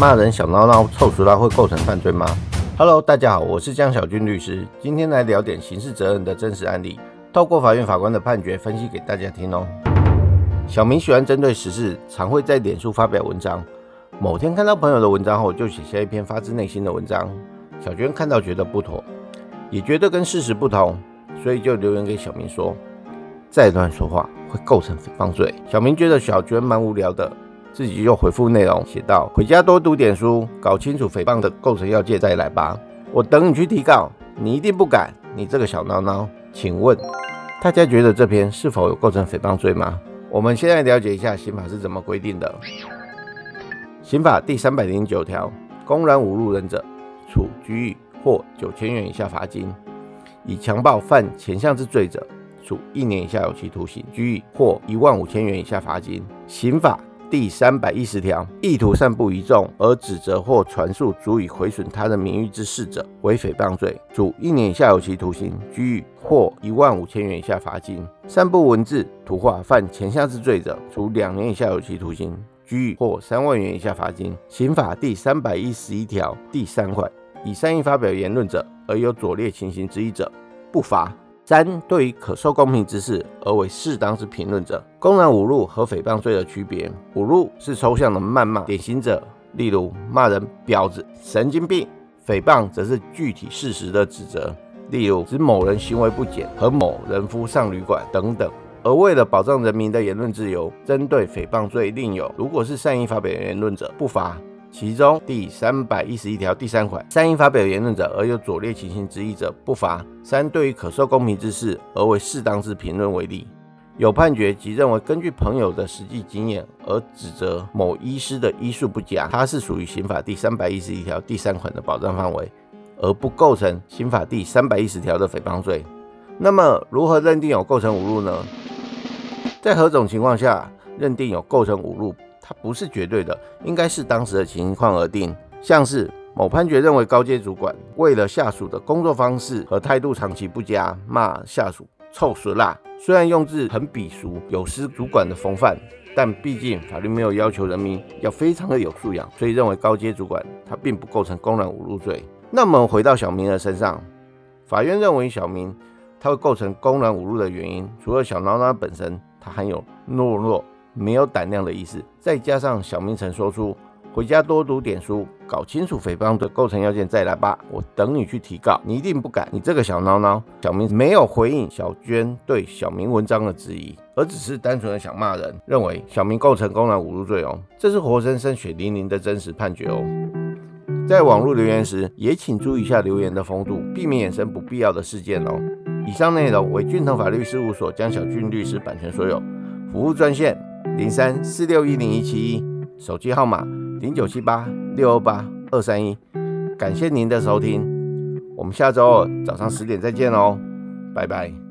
骂人小闹闹、臭死啦会构成犯罪吗？Hello，大家好，我是江小军律师，今天来聊点刑事责任的真实案例，透过法院法官的判决分析给大家听哦。小明喜欢针对时事，常会在脸书发表文章。某天看到朋友的文章后，就写下一篇发自内心的文章。小娟看到觉得不妥，也觉得跟事实不同，所以就留言给小明说：“再乱说话会构成诽谤罪。”小明觉得小娟蛮无聊的。自己就回复内容写道：“回家多读点书，搞清楚诽谤的构成要件再来吧。我等你去提告，你一定不敢。你这个小孬孬，请问大家觉得这篇是否有构成诽谤罪吗？我们先来了解一下刑法是怎么规定的。刑法第三百零九条，公然侮辱人者，处拘役或九千元以下罚金；以强暴犯前项之罪者，处一年以下有期徒刑、拘役或一万五千元以下罚金。刑法。第三百一十条，意图散布一众而指责或传述足以毁损他人名誉之事者，为诽谤罪，处一年以下有期徒刑、拘役或一万五千元以下罚金。散布文字、图画犯前项之罪者，处两年以下有期徒刑、拘役或三万元以下罚金。刑法第三百一十一条第三款，以善意发表言论者而有左列情形之一者，不罚。三、对于可受公平之事而为适当之评论者，公然侮辱和诽谤罪的区别。侮辱是抽象的谩骂，典型者例如骂人婊子、神经病；诽谤则是具体事实的指责，例如指某人行为不检和某人夫上旅馆等等。而为了保障人民的言论自由，针对诽谤罪另有：如果是善意发表言论者，不罚。其中第三百一十一条第三款，善意发表言论者而有左列情形之一者，不罚。三、对于可受公平之事而为适当之评论为例，有判决即认为根据朋友的实际经验而指责某医师的医术不佳，它是属于刑法第三百一十一条第三款的保障范围，而不构成刑法第三百一十条的诽谤罪。那么，如何认定有构成侮辱呢？在何种情况下认定有构成侮辱？它不是绝对的，应该是当时的情况而定。像是某判决认为高阶主管为了下属的工作方式和态度长期不佳，骂下属臭死啦。虽然用字很鄙俗，有失主管的风范，但毕竟法律没有要求人民要非常的有素养，所以认为高阶主管他并不构成公然侮辱罪。那么回到小明的身上，法院认为小明他会构成公然侮辱的原因，除了小孬孬本身，他还有懦弱。没有胆量的意思，再加上小明曾说出回家多读点书，搞清楚诽谤的构成要件再来吧，我等你去提告，你一定不敢，你这个小孬孬。小明没有回应小娟对小明文章的质疑，而只是单纯的想骂人，认为小明构成公然侮辱罪哦，这是活生生血淋淋的真实判决哦。在网络留言时，也请注意一下留言的风度，避免衍生不必要的事件哦。以上内容为俊腾法律事务所江小俊律师版权所有，服务专线。零三四六一零一七一，手机号码零九七八六二八二三一，感谢您的收听，我们下周二早上十点再见哦，拜拜。